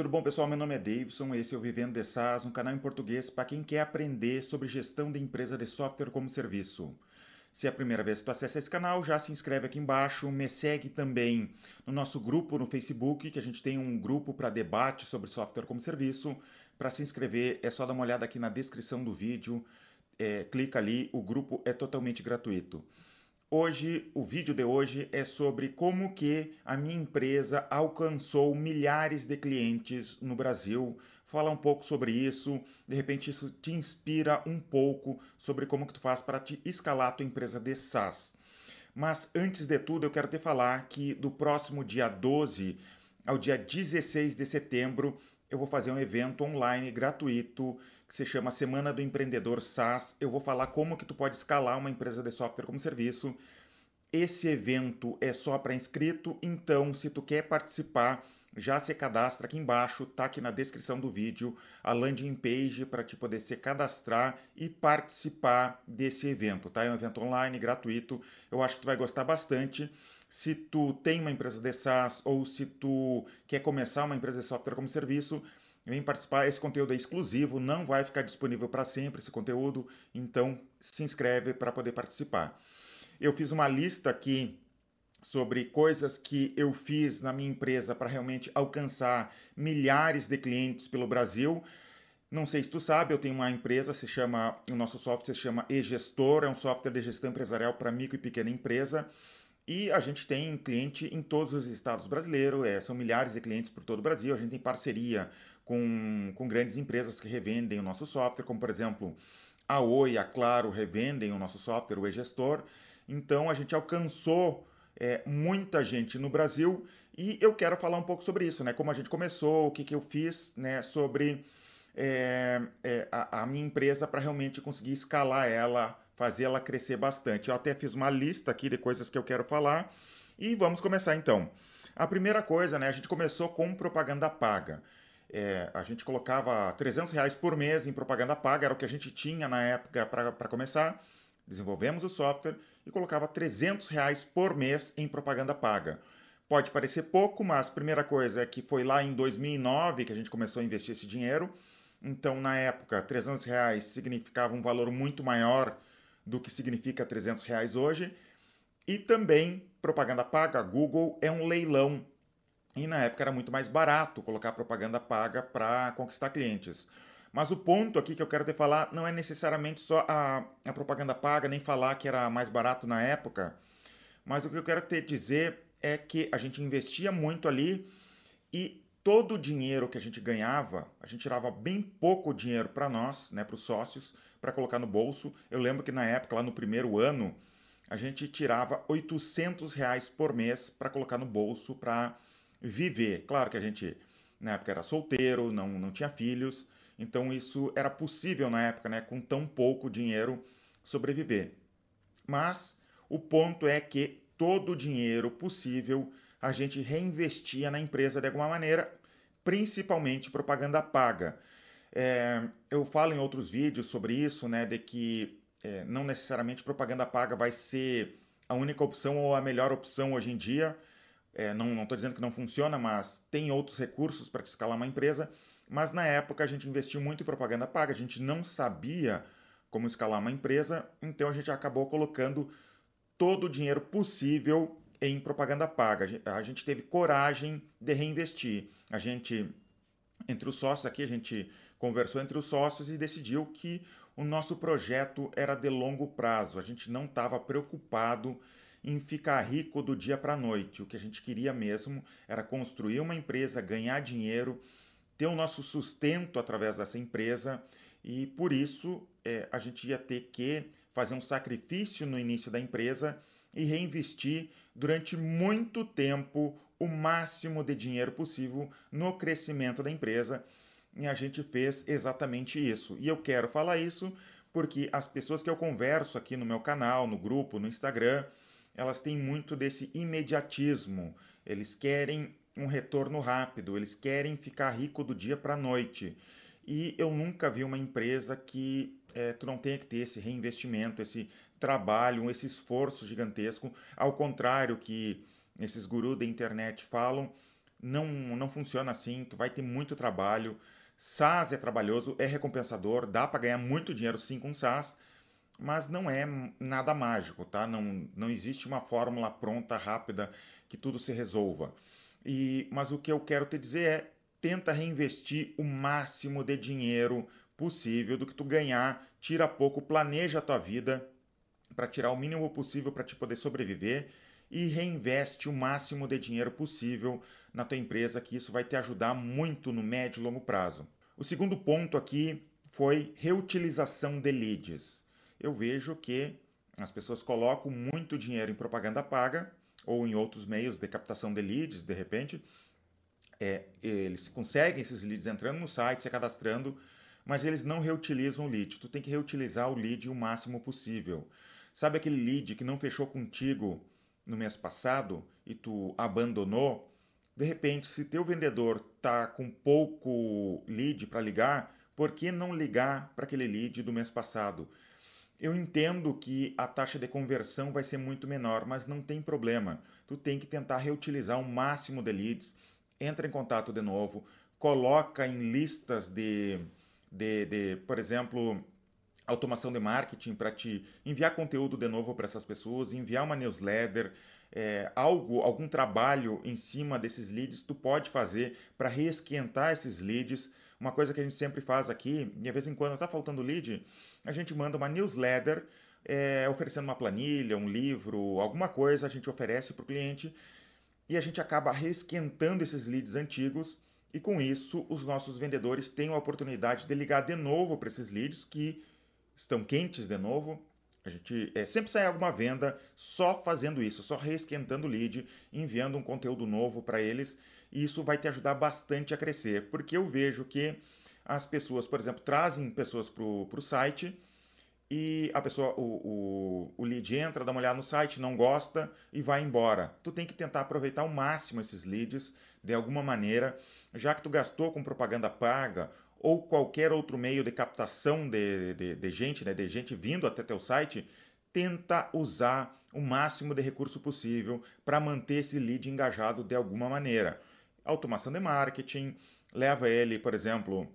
Tudo bom, pessoal? Meu nome é Davidson, esse é o Vivendo de SaaS, um canal em português para quem quer aprender sobre gestão de empresa de software como serviço. Se é a primeira vez que tu acessa esse canal, já se inscreve aqui embaixo, me segue também no nosso grupo no Facebook, que a gente tem um grupo para debate sobre software como serviço. Para se inscrever é só dar uma olhada aqui na descrição do vídeo, é, clica ali, o grupo é totalmente gratuito. Hoje, o vídeo de hoje é sobre como que a minha empresa alcançou milhares de clientes no Brasil. Falar um pouco sobre isso, de repente isso te inspira um pouco sobre como que tu faz para te escalar a tua empresa de SaaS. Mas antes de tudo, eu quero te falar que do próximo dia 12 ao dia 16 de setembro, eu vou fazer um evento online gratuito que se chama Semana do Empreendedor SaaS. Eu vou falar como que tu pode escalar uma empresa de software como serviço. Esse evento é só para inscrito, então se tu quer participar, já se cadastra aqui embaixo, tá aqui na descrição do vídeo, a landing page para te poder se cadastrar e participar desse evento, tá? É um evento online, gratuito. Eu acho que tu vai gostar bastante. Se tu tem uma empresa de SaaS ou se tu quer começar uma empresa de software como serviço, Vem participar, esse conteúdo é exclusivo, não vai ficar disponível para sempre esse conteúdo, então se inscreve para poder participar. Eu fiz uma lista aqui sobre coisas que eu fiz na minha empresa para realmente alcançar milhares de clientes pelo Brasil. Não sei se tu sabe, eu tenho uma empresa, se chama, o nosso software se chama eGestor, é um software de gestão empresarial para micro e pequena empresa. E a gente tem cliente em todos os estados brasileiros, é, são milhares de clientes por todo o Brasil. A gente tem parceria com, com grandes empresas que revendem o nosso software, como por exemplo a Oi, a Claro revendem o nosso software, o e-gestor. Então a gente alcançou é, muita gente no Brasil e eu quero falar um pouco sobre isso, né? Como a gente começou, o que, que eu fiz, né? Sobre é, é, a, a minha empresa para realmente conseguir escalar ela, fazer ela crescer bastante. Eu até fiz uma lista aqui de coisas que eu quero falar e vamos começar então. A primeira coisa, né? A gente começou com propaganda paga. É, a gente colocava 300 reais por mês em propaganda paga, era o que a gente tinha na época para começar. Desenvolvemos o software e colocava 300 reais por mês em propaganda paga. Pode parecer pouco, mas a primeira coisa é que foi lá em 2009 que a gente começou a investir esse dinheiro. Então, na época, 300 reais significava um valor muito maior do que significa 300 reais hoje. E também, propaganda paga, Google é um leilão e na época era muito mais barato colocar propaganda paga para conquistar clientes. Mas o ponto aqui que eu quero te falar não é necessariamente só a, a propaganda paga, nem falar que era mais barato na época. Mas o que eu quero te dizer é que a gente investia muito ali e todo o dinheiro que a gente ganhava, a gente tirava bem pouco dinheiro para nós, né, para os sócios, para colocar no bolso. Eu lembro que na época, lá no primeiro ano, a gente tirava 800 reais por mês para colocar no bolso para viver. Claro que a gente, na época, era solteiro, não, não tinha filhos, então isso era possível na época, né, com tão pouco dinheiro, sobreviver. Mas o ponto é que todo o dinheiro possível a gente reinvestia na empresa de alguma maneira, principalmente propaganda paga. É, eu falo em outros vídeos sobre isso, né, de que é, não necessariamente propaganda paga vai ser a única opção ou a melhor opção hoje em dia. É, não estou dizendo que não funciona, mas tem outros recursos para escalar uma empresa. Mas na época a gente investiu muito em propaganda paga, a gente não sabia como escalar uma empresa, então a gente acabou colocando todo o dinheiro possível em propaganda paga. A gente teve coragem de reinvestir. A gente, entre os sócios aqui, a gente conversou entre os sócios e decidiu que o nosso projeto era de longo prazo. A gente não estava preocupado em ficar rico do dia para a noite. O que a gente queria mesmo era construir uma empresa, ganhar dinheiro, ter o nosso sustento através dessa empresa e por isso é, a gente ia ter que fazer um sacrifício no início da empresa e reinvestir durante muito tempo o máximo de dinheiro possível no crescimento da empresa. E a gente fez exatamente isso. E eu quero falar isso porque as pessoas que eu converso aqui no meu canal, no grupo, no Instagram, elas têm muito desse imediatismo. Eles querem um retorno rápido, eles querem ficar rico do dia para a noite. E eu nunca vi uma empresa que é, tu não tenha que ter esse reinvestimento, esse trabalho, esse esforço gigantesco. Ao contrário que esses gurus da internet falam, não, não funciona assim, tu vai ter muito trabalho. SaaS é trabalhoso, é recompensador, dá para ganhar muito dinheiro sim com SaaS, mas não é nada mágico, tá? Não, não existe uma fórmula pronta, rápida, que tudo se resolva. E, mas o que eu quero te dizer é, tenta reinvestir o máximo de dinheiro possível do que tu ganhar, tira pouco, planeja a tua vida para tirar o mínimo possível para te poder sobreviver e reinveste o máximo de dinheiro possível na tua empresa, que isso vai te ajudar muito no médio e longo prazo. O segundo ponto aqui foi reutilização de leads. Eu vejo que as pessoas colocam muito dinheiro em propaganda paga ou em outros meios de captação de leads, de repente. É, eles conseguem esses leads entrando no site, se cadastrando, mas eles não reutilizam o lead. Tu tem que reutilizar o lead o máximo possível. Sabe aquele lead que não fechou contigo no mês passado e tu abandonou? De repente, se teu vendedor tá com pouco lead para ligar, por que não ligar para aquele lead do mês passado? Eu entendo que a taxa de conversão vai ser muito menor, mas não tem problema. Tu tem que tentar reutilizar o máximo de leads, entra em contato de novo, coloca em listas de, de, de por exemplo, automação de marketing para te enviar conteúdo de novo para essas pessoas, enviar uma newsletter, é, algo, algum trabalho em cima desses leads, tu pode fazer para reesquentar esses leads. Uma coisa que a gente sempre faz aqui, e de vez em quando está faltando lead, a gente manda uma newsletter é, oferecendo uma planilha, um livro, alguma coisa a gente oferece para o cliente e a gente acaba reesquentando esses leads antigos e com isso os nossos vendedores têm a oportunidade de ligar de novo para esses leads que estão quentes de novo. A gente é, sempre sai alguma venda só fazendo isso, só reesquentando o lead, enviando um conteúdo novo para eles e isso vai te ajudar bastante a crescer, porque eu vejo que as pessoas, por exemplo, trazem pessoas para o site e a pessoa, o, o, o lead entra, dá uma olhada no site, não gosta e vai embora. Tu tem que tentar aproveitar ao máximo esses leads de alguma maneira, já que tu gastou com propaganda paga ou qualquer outro meio de captação de, de, de gente, né, de gente vindo até teu site, tenta usar o máximo de recurso possível para manter esse lead engajado de alguma maneira. Automação de marketing, leva ele, por exemplo,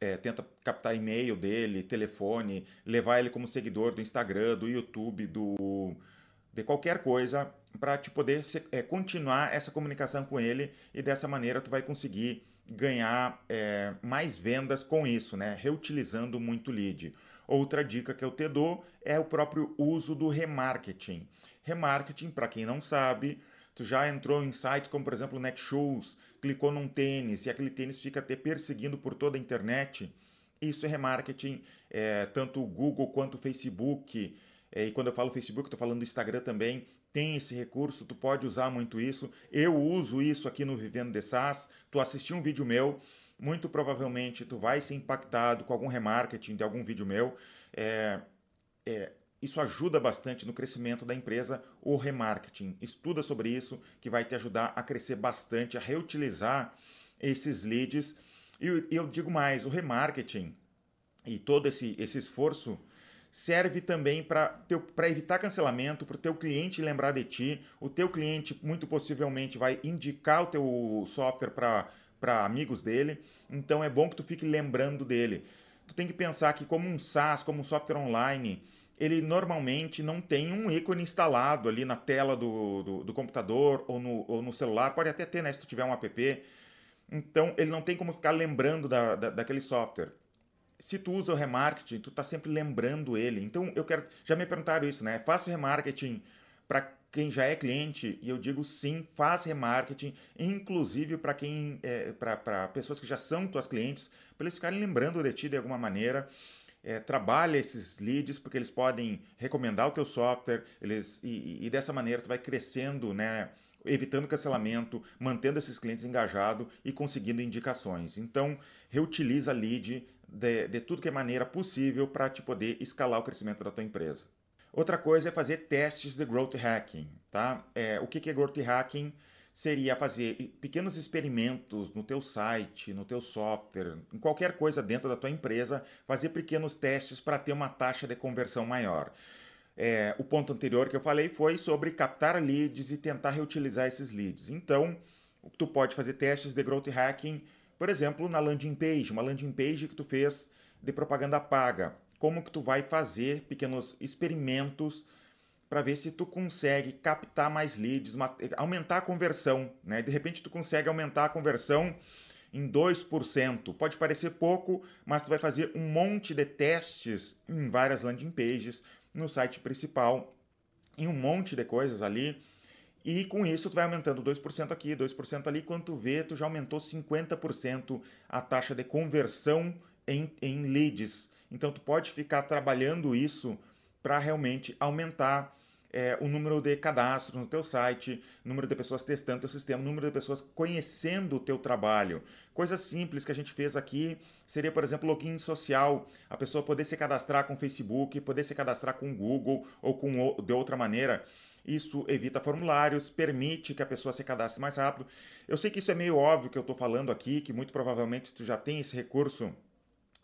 é, tenta captar e-mail dele, telefone, levar ele como seguidor do Instagram, do YouTube, do de qualquer coisa para te poder se, é, continuar essa comunicação com ele e dessa maneira tu vai conseguir ganhar é, mais vendas com isso, né? Reutilizando muito lead. Outra dica que eu te dou é o próprio uso do remarketing. Remarketing, para quem não sabe, tu já entrou em sites como, por exemplo, Netshoes, clicou num tênis e aquele tênis fica te perseguindo por toda a internet. Isso é remarketing, é, tanto o Google quanto o Facebook. É, e quando eu falo Facebook, estou falando do Instagram também. Tem esse recurso, tu pode usar muito isso. Eu uso isso aqui no Vivendo de SaaS. Tu assistiu um vídeo meu, muito provavelmente tu vai ser impactado com algum remarketing de algum vídeo meu. É, é, isso ajuda bastante no crescimento da empresa, o remarketing. Estuda sobre isso, que vai te ajudar a crescer bastante, a reutilizar esses leads. E eu digo mais, o remarketing e todo esse, esse esforço serve também para evitar cancelamento, para o teu cliente lembrar de ti. O teu cliente, muito possivelmente, vai indicar o teu software para amigos dele. Então é bom que tu fique lembrando dele. Tu tem que pensar que como um SaaS, como um software online ele normalmente não tem um ícone instalado ali na tela do, do, do, computador ou no, ou no celular. Pode até ter, né, se tu tiver um app. Então, ele não tem como ficar lembrando da, da, daquele software. Se tu usa o remarketing, tu tá sempre lembrando ele. Então, eu quero... Já me perguntaram isso, né? Faço remarketing para quem já é cliente? E eu digo sim, faz remarketing, inclusive para quem... É, para pessoas que já são tuas clientes, para eles ficarem lembrando de ti de alguma maneira é, trabalha esses leads porque eles podem recomendar o teu software eles, e, e dessa maneira tu vai crescendo, né? evitando cancelamento, mantendo esses clientes engajados e conseguindo indicações. Então, reutiliza lead de, de tudo que é maneira possível para te poder escalar o crescimento da tua empresa. Outra coisa é fazer testes de growth hacking. Tá? É, o que, que é growth hacking? seria fazer pequenos experimentos no teu site, no teu software, em qualquer coisa dentro da tua empresa, fazer pequenos testes para ter uma taxa de conversão maior. É, o ponto anterior que eu falei foi sobre captar leads e tentar reutilizar esses leads. Então, tu pode fazer testes de growth hacking, por exemplo, na landing page, uma landing page que tu fez de propaganda paga. Como que tu vai fazer pequenos experimentos para ver se tu consegue captar mais leads, aumentar a conversão, né? De repente tu consegue aumentar a conversão em 2%. Pode parecer pouco, mas tu vai fazer um monte de testes em várias landing pages, no site principal, em um monte de coisas ali. E com isso tu vai aumentando 2% aqui, 2% ali, quando tu vê, tu já aumentou 50% a taxa de conversão em, em leads. Então tu pode ficar trabalhando isso para realmente aumentar é, o número de cadastros no teu site, número de pessoas testando teu sistema, número de pessoas conhecendo o teu trabalho. Coisas simples que a gente fez aqui seria, por exemplo, login social, a pessoa poder se cadastrar com Facebook, poder se cadastrar com Google ou com de outra maneira. Isso evita formulários, permite que a pessoa se cadastre mais rápido. Eu sei que isso é meio óbvio que eu estou falando aqui, que muito provavelmente tu já tem esse recurso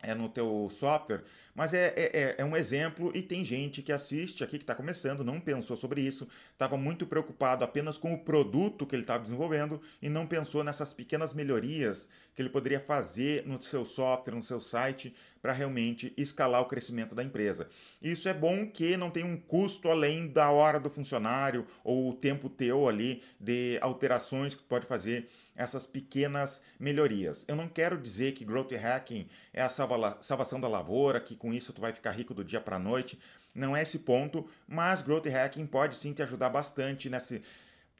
é no teu software, mas é, é, é, é um exemplo e tem gente que assiste aqui, que está começando, não pensou sobre isso, estava muito preocupado apenas com o produto que ele estava desenvolvendo e não pensou nessas pequenas melhorias que ele poderia fazer no seu software, no seu site, para realmente escalar o crescimento da empresa. Isso é bom que não tem um custo além da hora do funcionário ou o tempo teu ali de alterações que tu pode fazer essas pequenas melhorias. Eu não quero dizer que growth hacking é a salva salvação da lavoura, que com isso tu vai ficar rico do dia para a noite. Não é esse ponto, mas growth hacking pode sim te ajudar bastante nesse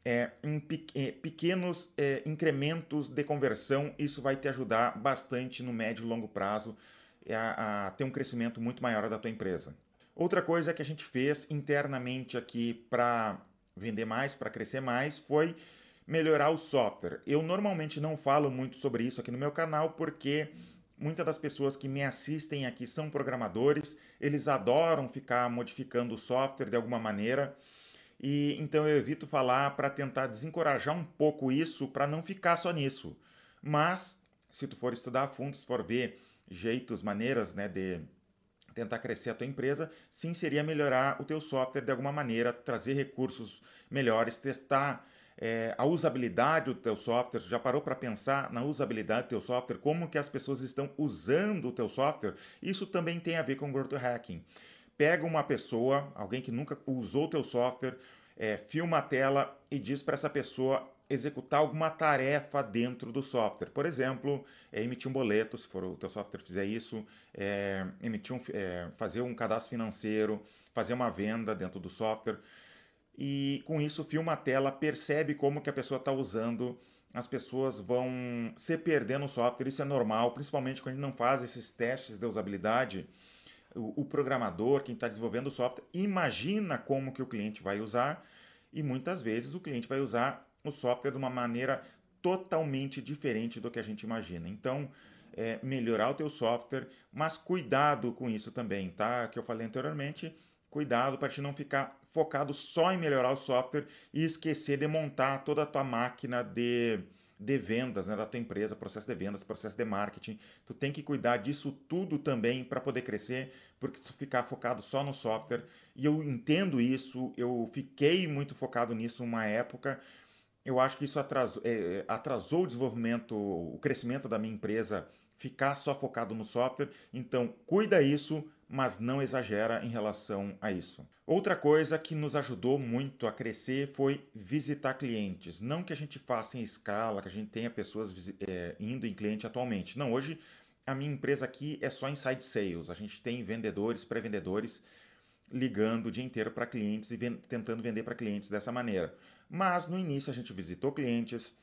é, em é, pequenos é, incrementos de conversão. Isso vai te ajudar bastante no médio e longo prazo a, a ter um crescimento muito maior da tua empresa. Outra coisa que a gente fez internamente aqui para vender mais, para crescer mais, foi melhorar o software. Eu normalmente não falo muito sobre isso aqui no meu canal porque muitas das pessoas que me assistem aqui são programadores, eles adoram ficar modificando o software de alguma maneira. E então eu evito falar para tentar desencorajar um pouco isso, para não ficar só nisso. Mas se tu for estudar a fundo, se for ver jeitos, maneiras, né, de tentar crescer a tua empresa, sim seria melhorar o teu software de alguma maneira, trazer recursos melhores, testar é, a usabilidade do teu software, já parou para pensar na usabilidade do teu software, como que as pessoas estão usando o teu software? Isso também tem a ver com growth hacking. Pega uma pessoa, alguém que nunca usou o teu software, é, filma a tela e diz para essa pessoa executar alguma tarefa dentro do software. Por exemplo, é emitir um boleto, se for o teu software fizer isso, é, emitir um, é, fazer um cadastro financeiro, fazer uma venda dentro do software e com isso filma a tela, percebe como que a pessoa está usando, as pessoas vão se perder no software, isso é normal, principalmente quando a gente não faz esses testes de usabilidade. O, o programador, quem está desenvolvendo o software, imagina como que o cliente vai usar e muitas vezes o cliente vai usar o software de uma maneira totalmente diferente do que a gente imagina. Então, é, melhorar o teu software, mas cuidado com isso também, tá? Que eu falei anteriormente, cuidado para te não ficar focado só em melhorar o software e esquecer de montar toda a tua máquina de, de vendas, né, da tua empresa, processo de vendas, processo de marketing. Tu tem que cuidar disso tudo também para poder crescer, porque tu ficar focado só no software, e eu entendo isso, eu fiquei muito focado nisso uma época, eu acho que isso atrasou, é, atrasou o desenvolvimento, o crescimento da minha empresa, ficar só focado no software. Então, cuida isso, mas não exagera em relação a isso. Outra coisa que nos ajudou muito a crescer foi visitar clientes. Não que a gente faça em escala, que a gente tenha pessoas é, indo em cliente atualmente. Não, hoje a minha empresa aqui é só inside sales. A gente tem vendedores, pré-vendedores ligando o dia inteiro para clientes e tentando vender para clientes dessa maneira. Mas no início a gente visitou clientes,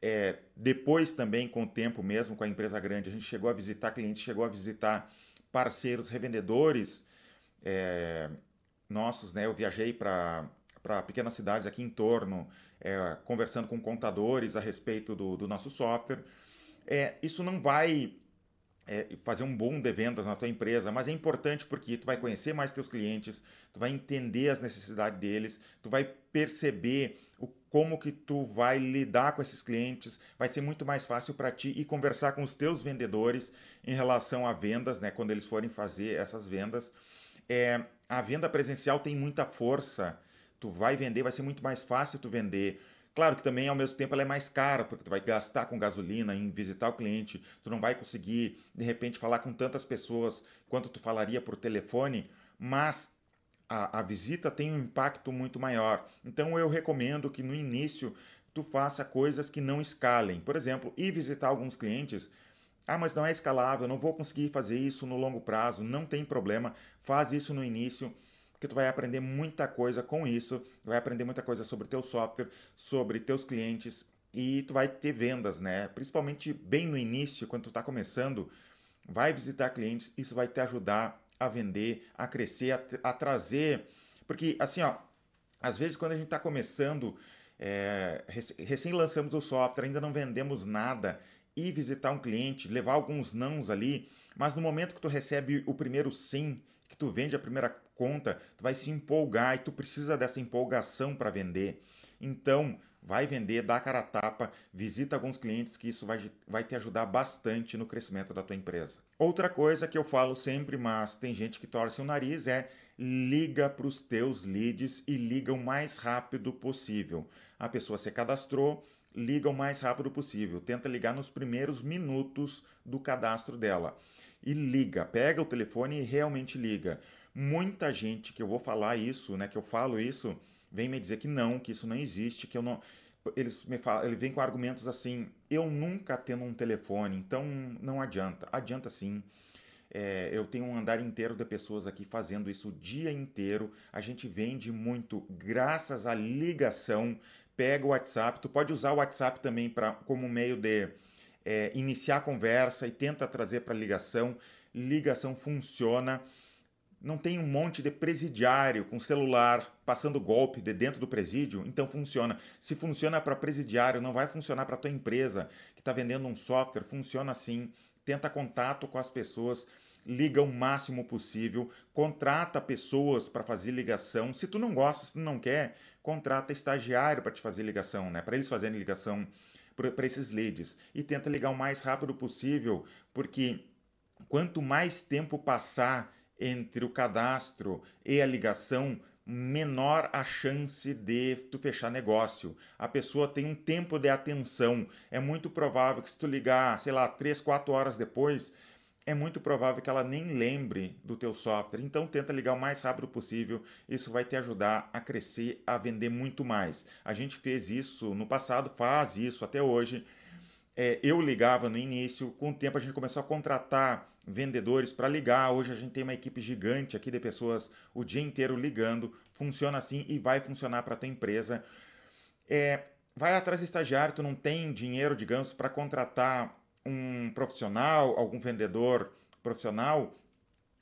é, depois também com o tempo mesmo com a empresa grande a gente chegou a visitar clientes, chegou a visitar parceiros revendedores é, nossos, né? Eu viajei para para pequenas cidades aqui em torno, é, conversando com contadores a respeito do, do nosso software. É, isso não vai é, fazer um boom de vendas na tua empresa, mas é importante porque tu vai conhecer mais teus clientes, tu vai entender as necessidades deles, tu vai perceber o, como que tu vai lidar com esses clientes, vai ser muito mais fácil para ti e conversar com os teus vendedores em relação a vendas, né, quando eles forem fazer essas vendas. É, a venda presencial tem muita força, tu vai vender, vai ser muito mais fácil tu vender. Claro que também, ao mesmo tempo, ela é mais cara, porque tu vai gastar com gasolina em visitar o cliente, tu não vai conseguir, de repente, falar com tantas pessoas quanto tu falaria por telefone, mas a, a visita tem um impacto muito maior. Então eu recomendo que no início tu faça coisas que não escalem. Por exemplo, ir visitar alguns clientes ah, mas não é escalável, não vou conseguir fazer isso no longo prazo. Não tem problema, faz isso no início porque tu vai aprender muita coisa com isso, vai aprender muita coisa sobre teu software, sobre teus clientes e tu vai ter vendas, né? Principalmente bem no início, quando tu está começando, vai visitar clientes, isso vai te ajudar a vender, a crescer, a, a trazer, porque assim, ó, às vezes quando a gente está começando, é, recém lançamos o software, ainda não vendemos nada, e visitar um cliente, levar alguns nãos ali, mas no momento que tu recebe o primeiro sim, que tu vende a primeira conta, tu vai se empolgar e tu precisa dessa empolgação para vender. Então, vai vender, dá a cara a tapa, visita alguns clientes que isso vai, vai te ajudar bastante no crescimento da tua empresa. Outra coisa que eu falo sempre, mas tem gente que torce o nariz, é liga para os teus leads e liga o mais rápido possível. A pessoa se cadastrou, liga o mais rápido possível. Tenta ligar nos primeiros minutos do cadastro dela e liga, pega o telefone e realmente liga. Muita gente que eu vou falar isso, né, que eu falo isso, vem me dizer que não, que isso não existe, que eu não eles me falam, ele vem com argumentos assim, eu nunca tendo um telefone, então não adianta. Adianta sim. É, eu tenho um andar inteiro de pessoas aqui fazendo isso o dia inteiro. A gente vende muito graças à ligação. Pega o WhatsApp, tu pode usar o WhatsApp também pra, como meio de é, iniciar a conversa e tenta trazer para ligação. Ligação funciona. Não tem um monte de presidiário com celular passando golpe de dentro do presídio, então funciona. Se funciona para presidiário, não vai funcionar para tua empresa que está vendendo um software. Funciona assim. Tenta contato com as pessoas liga o máximo possível, contrata pessoas para fazer ligação. Se tu não gosta, se tu não quer, contrata estagiário para te fazer ligação, né? Para eles fazerem ligação para esses leads e tenta ligar o mais rápido possível, porque quanto mais tempo passar entre o cadastro e a ligação, menor a chance de tu fechar negócio. A pessoa tem um tempo de atenção. É muito provável que se tu ligar, sei lá, 3, 4 horas depois, é muito provável que ela nem lembre do teu software. Então tenta ligar o mais rápido possível. Isso vai te ajudar a crescer, a vender muito mais. A gente fez isso no passado, faz isso até hoje. É, eu ligava no início, com o tempo a gente começou a contratar vendedores para ligar. Hoje a gente tem uma equipe gigante aqui de pessoas o dia inteiro ligando. Funciona assim e vai funcionar para tua empresa. É, vai atrás de estagiário, tu não tem dinheiro, digamos, para contratar um profissional, algum vendedor profissional,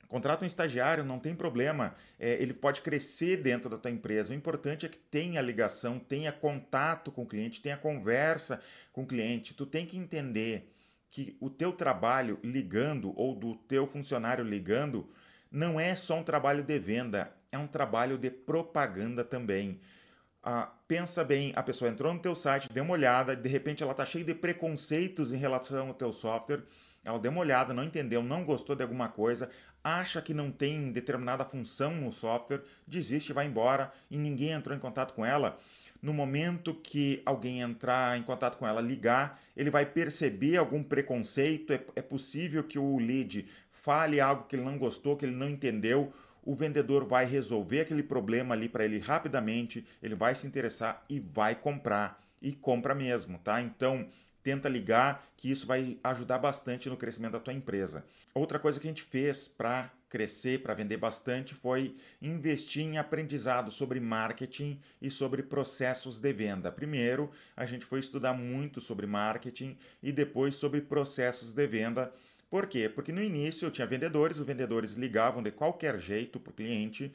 contrata um estagiário, não tem problema. É, ele pode crescer dentro da tua empresa. O importante é que tenha ligação, tenha contato com o cliente, tenha conversa com o cliente. Tu tem que entender que o teu trabalho ligando ou do teu funcionário ligando não é só um trabalho de venda, é um trabalho de propaganda também. Ah, pensa bem, a pessoa entrou no teu site, deu uma olhada, de repente ela está cheia de preconceitos em relação ao teu software, ela deu uma olhada, não entendeu, não gostou de alguma coisa, acha que não tem determinada função no software, desiste, vai embora e ninguém entrou em contato com ela. No momento que alguém entrar em contato com ela, ligar, ele vai perceber algum preconceito. É, é possível que o lead fale algo que ele não gostou, que ele não entendeu o vendedor vai resolver aquele problema ali para ele rapidamente, ele vai se interessar e vai comprar. E compra mesmo, tá? Então, tenta ligar que isso vai ajudar bastante no crescimento da tua empresa. Outra coisa que a gente fez para crescer, para vender bastante, foi investir em aprendizado sobre marketing e sobre processos de venda. Primeiro, a gente foi estudar muito sobre marketing e depois sobre processos de venda por quê? Porque no início eu tinha vendedores, os vendedores ligavam de qualquer jeito para o cliente,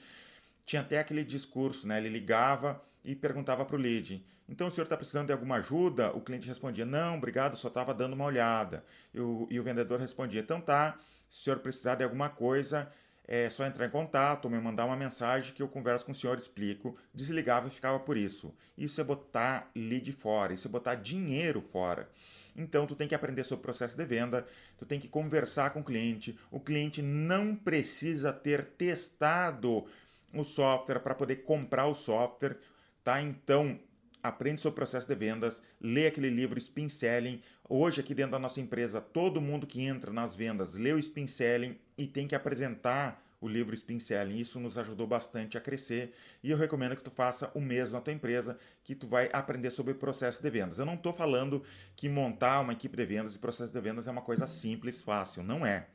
tinha até aquele discurso, né? Ele ligava e perguntava para o lead. Então o senhor está precisando de alguma ajuda? O cliente respondia, não, obrigado, só estava dando uma olhada. E o, e o vendedor respondia, então tá, se o senhor precisar de alguma coisa, é só entrar em contato me mandar uma mensagem que eu converso com o senhor, explico. Desligava e ficava por isso. Isso é botar lead fora, isso é botar dinheiro fora. Então tu tem que aprender sobre o processo de venda, tu tem que conversar com o cliente. O cliente não precisa ter testado o software para poder comprar o software, tá? Então aprende sobre o processo de vendas, lê aquele livro Spin Selling. Hoje, aqui dentro da nossa empresa, todo mundo que entra nas vendas lê o Spin Selling e tem que apresentar o livro Spin Selling. Isso nos ajudou bastante a crescer e eu recomendo que tu faça o mesmo na tua empresa, que tu vai aprender sobre o processo de vendas. Eu não estou falando que montar uma equipe de vendas e processo de vendas é uma coisa simples, fácil. Não é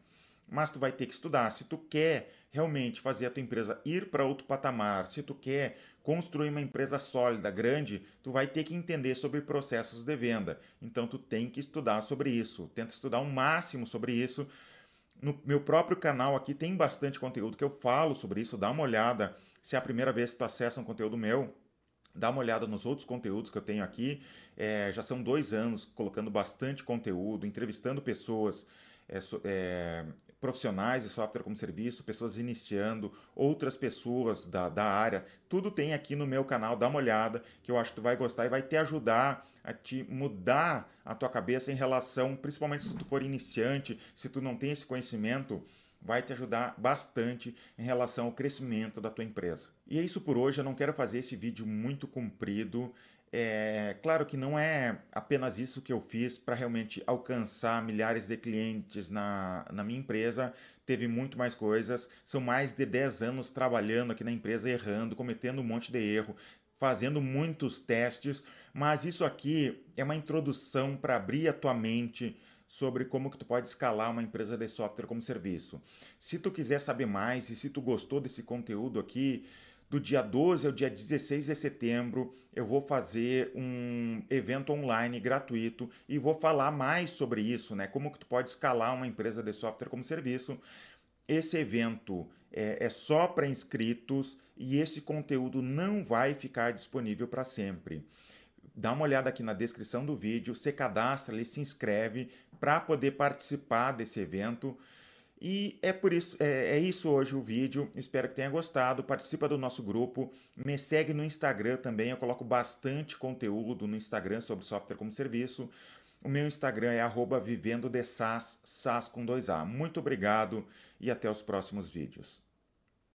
mas tu vai ter que estudar. Se tu quer realmente fazer a tua empresa ir para outro patamar, se tu quer construir uma empresa sólida, grande, tu vai ter que entender sobre processos de venda. Então tu tem que estudar sobre isso. Tenta estudar o máximo sobre isso. No meu próprio canal aqui tem bastante conteúdo que eu falo sobre isso. Dá uma olhada. Se é a primeira vez que tu acessa um conteúdo meu, dá uma olhada nos outros conteúdos que eu tenho aqui. É, já são dois anos colocando bastante conteúdo, entrevistando pessoas. É, é, profissionais de software como serviço, pessoas iniciando, outras pessoas da, da área. Tudo tem aqui no meu canal, dá uma olhada, que eu acho que tu vai gostar e vai te ajudar a te mudar a tua cabeça em relação, principalmente se tu for iniciante, se tu não tem esse conhecimento, vai te ajudar bastante em relação ao crescimento da tua empresa. E é isso por hoje, eu não quero fazer esse vídeo muito comprido. É claro que não é apenas isso que eu fiz para realmente alcançar milhares de clientes na, na minha empresa. Teve muito mais coisas. São mais de 10 anos trabalhando aqui na empresa, errando, cometendo um monte de erro, fazendo muitos testes. Mas isso aqui é uma introdução para abrir a tua mente sobre como que tu pode escalar uma empresa de software como serviço. Se tu quiser saber mais e se tu gostou desse conteúdo aqui, do dia 12 ao dia 16 de setembro, eu vou fazer um evento online gratuito e vou falar mais sobre isso, né? Como que tu pode escalar uma empresa de software como serviço. Esse evento é, é só para inscritos e esse conteúdo não vai ficar disponível para sempre. Dá uma olhada aqui na descrição do vídeo, se cadastra ali, se inscreve para poder participar desse evento. E é por isso, é, é, isso hoje o vídeo. Espero que tenha gostado. Participa do nosso grupo. Me segue no Instagram também. Eu coloco bastante conteúdo no Instagram sobre software como serviço. O meu Instagram é vivendo de SaaS, SaaS com 2A. Muito obrigado e até os próximos vídeos.